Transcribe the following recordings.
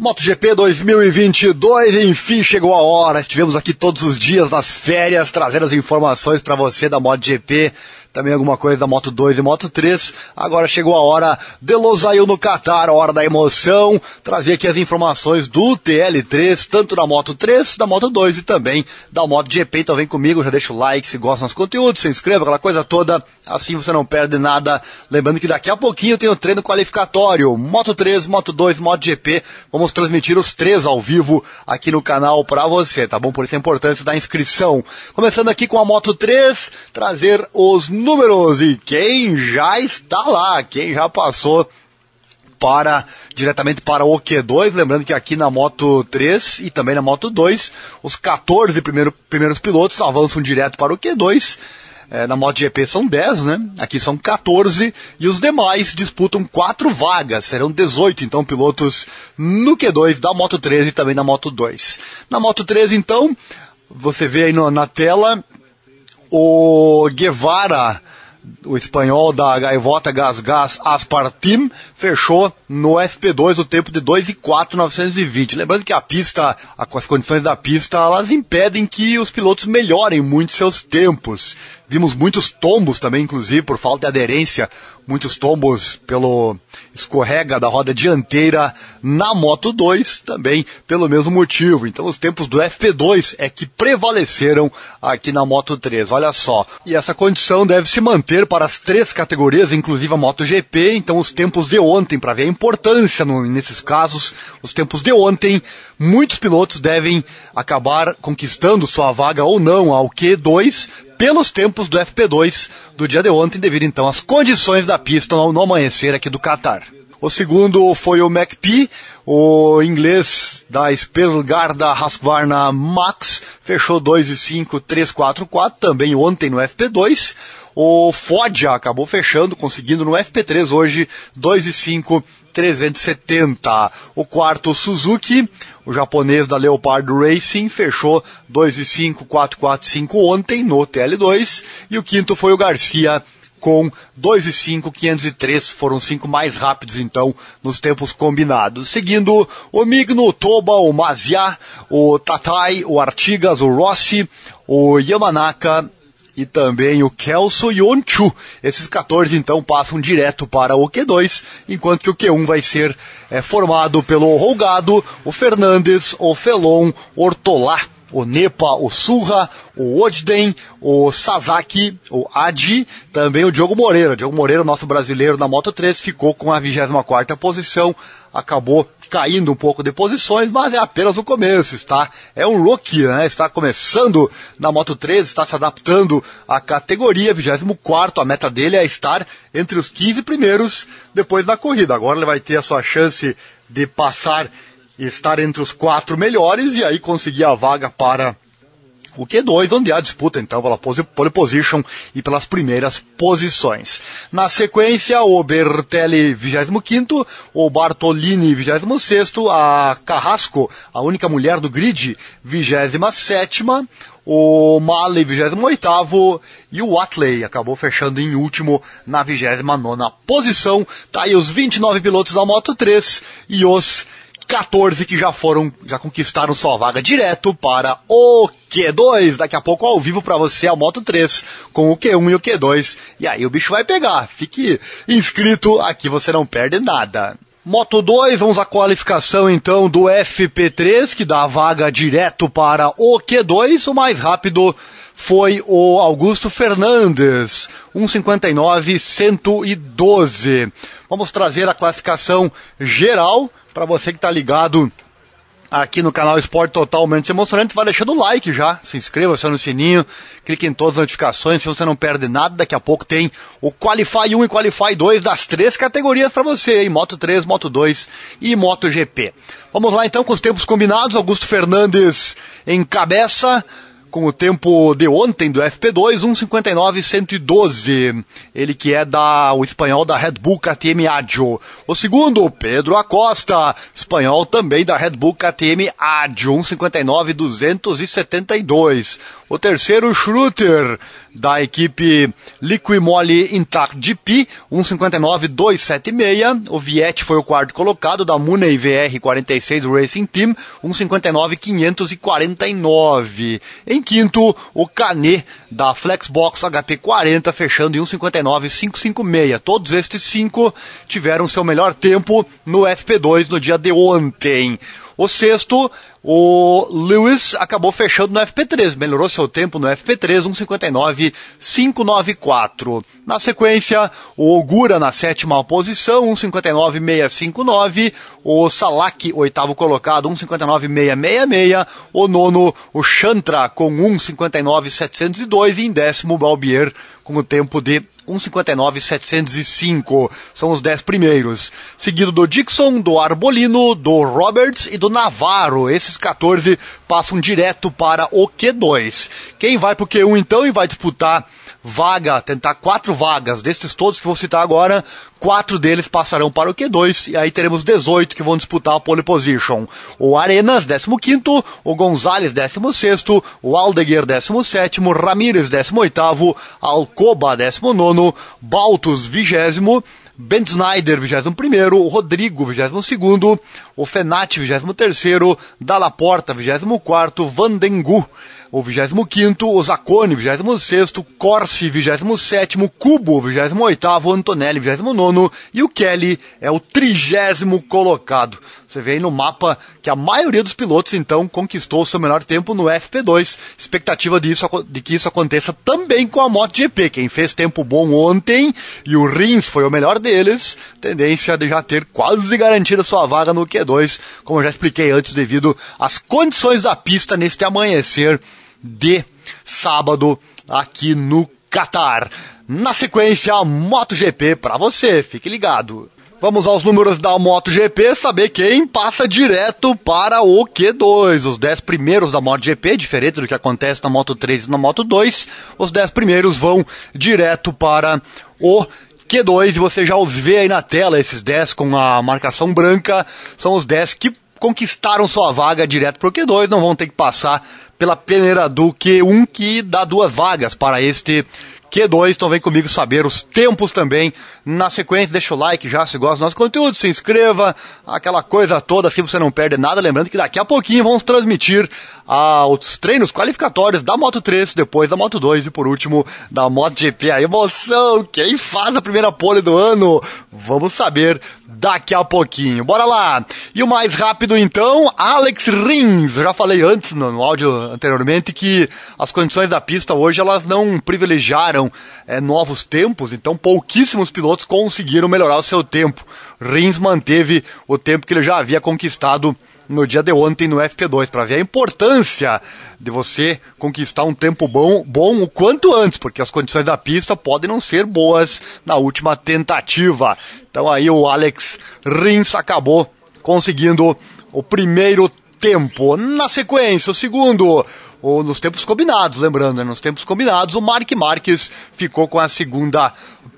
MotoGP 2022, enfim chegou a hora. Estivemos aqui todos os dias nas férias, trazendo as informações para você da MotoGP também alguma coisa da Moto 2 e Moto 3. Agora chegou a hora de Losail no Qatar, hora da emoção. Trazer aqui as informações do TL3, tanto da Moto 3, da Moto 2 e também da Moto GP. Então vem comigo, já deixa o like se gosta dos conteúdos, se inscreva, aquela coisa toda. Assim você não perde nada. Lembrando que daqui a pouquinho tem o treino qualificatório. Moto 3, Moto 2, Moto GP. Vamos transmitir os três ao vivo aqui no canal para você, tá bom? Por isso a importância da inscrição. Começando aqui com a Moto 3, trazer os números e quem já está lá, quem já passou para diretamente para o Q2, lembrando que aqui na Moto 3 e também na Moto 2, os 14 primeiro, primeiros pilotos avançam direto para o Q2. É, na MotoGP são 10, né? Aqui são 14 e os demais disputam quatro vagas, serão 18 então pilotos no Q2 da Moto 3 e também na Moto 2. Na Moto 3 então, você vê aí no, na tela o Guevara, o espanhol da Gaivota Gas Gas Aspartim, fechou no FP2 o tempo de 2 e 4 920. Lembrando que a pista, as condições da pista, elas impedem que os pilotos melhorem muito seus tempos. Vimos muitos tombos também, inclusive, por falta de aderência, muitos tombos pelo escorrega da roda dianteira na Moto 2, também pelo mesmo motivo. Então os tempos do FP2 é que prevaleceram aqui na Moto 3, olha só. E essa condição deve se manter para as três categorias, inclusive a MotoGP, então os tempos de ontem, para ver a importância no, nesses casos, os tempos de ontem, muitos pilotos devem acabar conquistando sua vaga ou não ao Q2 pelos tempos do FP2 do dia de ontem, devido então às condições da pista no, no amanhecer aqui do Qatar. O segundo foi o McP, o inglês da Sperlgarda Husqvarna Max, fechou 2 e 5, 3, 4, 4, também ontem no FP2. O Foggia acabou fechando, conseguindo no FP3 hoje 2 e 5, 370. O quarto Suzuki, o japonês da Leopard Racing, fechou 2 e 5, 4, 4, 5 ontem no TL2. E o quinto foi o Garcia com 2 e 5, 503, foram cinco mais rápidos então nos tempos combinados. Seguindo o Migno, o Toba, o Mazia, o Tatai, o Artigas, o Rossi, o Yamanaka e também o Kelso e o Onchu. Esses 14 então passam direto para o Q2, enquanto que o Q1 vai ser é, formado pelo Rolgado, o Fernandes, o Felon, o Ortolá, o Nepa, o Surra, o Odden, o Sasaki, o Adi, também o Diogo Moreira. Diogo Moreira, nosso brasileiro na Moto 3, ficou com a 24 posição, acabou caindo um pouco de posições, mas é apenas o começo, está? É um rookie, né? Está começando na Moto 3, está se adaptando à categoria, 24 a meta dele é estar entre os 15 primeiros depois da corrida. Agora ele vai ter a sua chance de passar estar entre os quatro melhores e aí conseguir a vaga para o Q2, onde há disputa então pela pole position e pelas primeiras posições. Na sequência, o Bertelli 25, o Bartolini 26, a Carrasco, a única mulher do grid, 27, o Malley 28 e o Watley acabou fechando em último na 29 posição. Tá aí os 29 pilotos da Moto 3 e os 14 que já foram, já conquistaram sua vaga direto para o Q2. Daqui a pouco ao vivo para você a Moto 3 com o Q1 e o Q2. E aí o bicho vai pegar. Fique inscrito, aqui você não perde nada. Moto 2, vamos à qualificação então do FP3, que dá a vaga direto para o Q2. O mais rápido foi o Augusto Fernandes, 1,59, 112. Vamos trazer a classificação geral para você que está ligado aqui no canal Esporte Totalmente Emocionante, vai deixando o like já, se inscreva, acione o sininho, clique em todas as notificações, se você não perde nada, daqui a pouco tem o Qualify 1 e Qualify 2 das três categorias para você, hein? Moto 3, Moto 2 e Moto GP. Vamos lá então com os tempos combinados, Augusto Fernandes em cabeça, com o tempo de ontem do FP2, 1,59,112. Ele que é da, o espanhol da Red Bull KTM Adjo. O segundo, Pedro Acosta, espanhol também da Red Bull KTM Adjo, 1,59,272. O terceiro, Schroeter, da equipe Liquimoli Intact GP, 159.276. O Viet foi o quarto colocado, da Muney VR 46 Racing Team, 159.549. Em quinto, o Canet, da Flexbox HP 40, fechando em 159.556. Todos estes cinco tiveram seu melhor tempo no FP2 no dia de ontem. O sexto, o Lewis acabou fechando no FP3, melhorou seu tempo no FP3, 1,59,594. Na sequência, o Ogura na sétima posição, 1,59,659. O Salak, oitavo colocado, 1,59,666. O nono, o Chantra, com 1,59,702. E em décimo, o Balbier, com o tempo de 1,59,705. São os 10 primeiros. Seguido do Dixon, do Arbolino, do Roberts e do Navarro. Esses 14 passam direto para o Q2. Quem vai para o Q1 então e vai disputar vaga, tentar quatro vagas. Desses todos que vou citar agora, quatro deles passarão para o Q2 e aí teremos 18 que vão disputar a pole position. O Arenas, 15 o Gonzalez, 16 o Aldeguer, 17 Ramírez, 18 Alcoba, 19 Baltus, 20 Ben Snyder, 21 o Rodrigo, 22 o Fenati, 23 Dalla Porta, 24 Vandengu, o 25º, o Zacone, 26º, Corsi, 27º, Cubo, 28º, Antonelli, 29º e o Kelly é o trigésimo colocado. Você vê aí no mapa que a maioria dos pilotos, então, conquistou o seu melhor tempo no FP2. Expectativa disso, de que isso aconteça também com a MotoGP. Quem fez tempo bom ontem e o Rins foi o melhor deles, tendência de já ter quase garantida sua vaga no Q2, como eu já expliquei antes, devido às condições da pista neste amanhecer de sábado aqui no Qatar. Na sequência, a MotoGP para você, fique ligado. Vamos aos números da MotoGP, saber quem passa direto para o Q2. Os 10 primeiros da MotoGP, diferente do que acontece na Moto 3 e na Moto 2, os 10 primeiros vão direto para o Q2 e você já os vê aí na tela, esses 10 com a marcação branca, são os 10 que conquistaram sua vaga direto para o Q2, não vão ter que passar pela peneira do Q1 que dá duas vagas para este Q2. Então vem comigo saber os tempos também. Na sequência, deixa o like já se gosta do nosso conteúdo, se inscreva, aquela coisa toda, assim você não perde nada. Lembrando que daqui a pouquinho vamos transmitir ah, os treinos qualificatórios da Moto 3, depois da Moto 2 e por último da MotoGP. A emoção! Quem faz a primeira pole do ano? Vamos saber daqui a pouquinho. Bora lá! E o mais rápido então, Alex Rins. Já falei antes no, no áudio anteriormente que as condições da pista hoje elas não privilegiaram é, novos tempos, então pouquíssimos pilotos conseguiram melhorar o seu tempo. Rins manteve o tempo que ele já havia conquistado no dia de ontem no FP2, para ver a importância de você conquistar um tempo bom, bom o quanto antes, porque as condições da pista podem não ser boas na última tentativa. Então aí o Alex Rins acabou conseguindo o primeiro tempo. Na sequência, o segundo, ou nos tempos combinados, lembrando, né? nos tempos combinados, o Mark Marques ficou com a segunda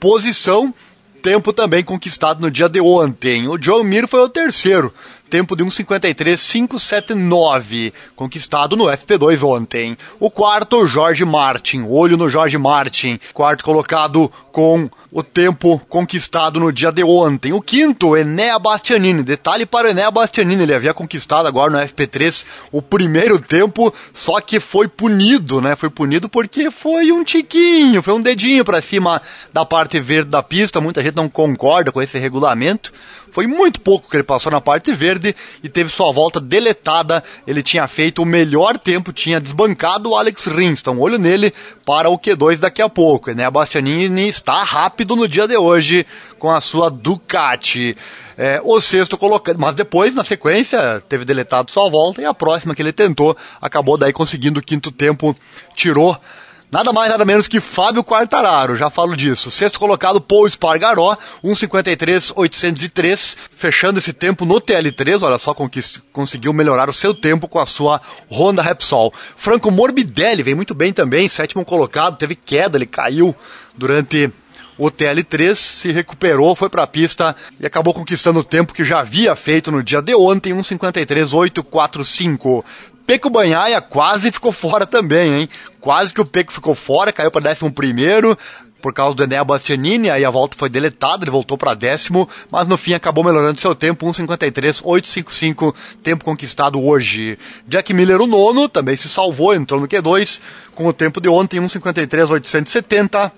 posição, tempo também conquistado no dia de ontem. O John Mir foi o terceiro, tempo de 1,53,579, conquistado no FP2 ontem. O quarto, Jorge Martin, olho no Jorge Martin, quarto colocado com o tempo conquistado no dia de ontem. O quinto, Enea Bastianini. Detalhe para o Enea Bastianini, ele havia conquistado agora no FP3 o primeiro tempo, só que foi punido, né? Foi punido porque foi um tiquinho, foi um dedinho para cima da parte verde da pista. Muita gente não concorda com esse regulamento. Foi muito pouco que ele passou na parte verde e teve sua volta deletada. Ele tinha feito o melhor tempo, tinha desbancado o Alex Rins. Então, olho nele para o Q2 daqui a pouco. Né? A Bastianini está rápido no dia de hoje com a sua Ducati. É, o sexto colocando, mas depois, na sequência, teve deletado sua volta e a próxima que ele tentou acabou daí conseguindo o quinto tempo, tirou Nada mais, nada menos que Fábio Quartararo, já falo disso. Sexto colocado, Paul Spargaró, 1,53,803, fechando esse tempo no TL3, olha só, conseguiu melhorar o seu tempo com a sua Honda Repsol. Franco Morbidelli vem muito bem também, sétimo colocado, teve queda, ele caiu durante o TL3 se recuperou, foi para a pista e acabou conquistando o tempo que já havia feito no dia de ontem, 1:53.845. Peco Banhaia quase ficou fora também, hein? Quase que o Peco ficou fora, caiu para 11 primeiro por causa do Enea Bastianini, aí a volta foi deletada, ele voltou para décimo, mas no fim acabou melhorando seu tempo, 1,53, 8,55, tempo conquistado hoje. Jack Miller, o nono, também se salvou, entrou no Q2, com o tempo de ontem, 1,53, 870.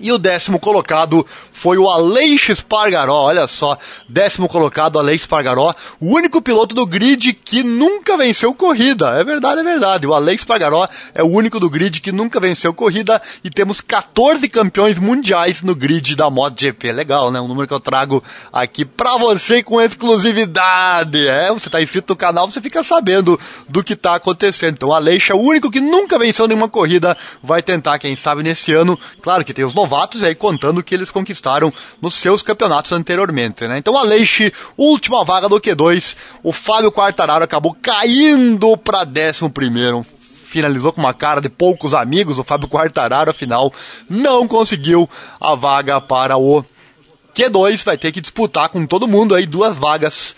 E o décimo colocado foi o Aleix Espargaró, olha só, décimo colocado Aleix Espargaró, o único piloto do grid que nunca venceu corrida. É verdade, é verdade. O Aleix Espargaró é o único do grid que nunca venceu corrida e temos 14 campeões mundiais no grid da MotoGP. Legal, né? Um número que eu trago aqui pra você com exclusividade. É, você tá inscrito no canal, você fica sabendo do que tá acontecendo. Então, o Aleix é o único que nunca venceu nenhuma corrida, vai tentar, quem sabe, nesse ano. Claro que tem os novatos aí contando o que eles conquistaram nos seus campeonatos anteriormente, né? Então, Aleixo, última vaga do Q2, o Fábio Quartararo acabou caindo para 11 primeiro, finalizou com uma cara de poucos amigos, o Fábio Quartararo, afinal, não conseguiu a vaga para o Q2, vai ter que disputar com todo mundo aí duas vagas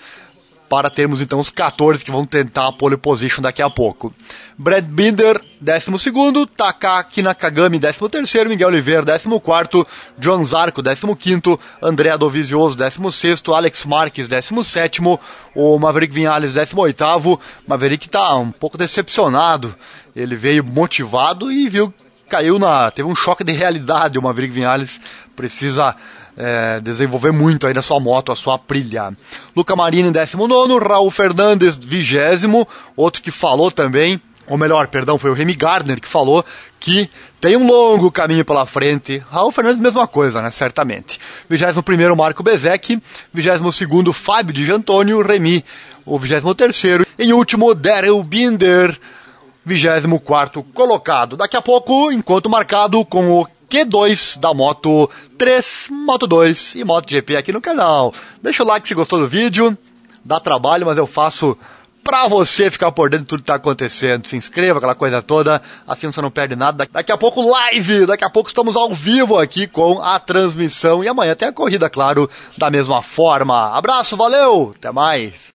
para termos então os 14 que vão tentar a pole position daqui a pouco. Brad Binder, 12º, Takaki Nakagami, 13º, Miguel Oliveira, 14º, John Zarco, 15º, André Dovizioso, 16º, Alex Marques, 17º, o Maverick Vinales, 18º, Maverick está um pouco decepcionado, ele veio motivado e viu caiu na. teve um choque de realidade. O Maverick Vinales precisa é, desenvolver muito aí na sua moto, a sua Aprilia. Luca Marini, 19, Raul Fernandes, 20, outro que falou também. Ou melhor, perdão, foi o Remy Gardner que falou que tem um longo caminho pela frente. Raul Fernandes, mesma coisa, né? Certamente. 21 Marco Bezek. 22 Fábio de Antônio. Remy, o 23 Em último, Daryl Binder. 24 colocado. Daqui a pouco, enquanto marcado com o Q2 da Moto 3, Moto 2 e Moto GP aqui no canal. Deixa o like se gostou do vídeo. Dá trabalho, mas eu faço pra você ficar por dentro de tudo que tá acontecendo. Se inscreva, aquela coisa toda, assim você não perde nada. Daqui a pouco live, daqui a pouco estamos ao vivo aqui com a transmissão e amanhã tem a corrida, claro, da mesma forma. Abraço, valeu, até mais.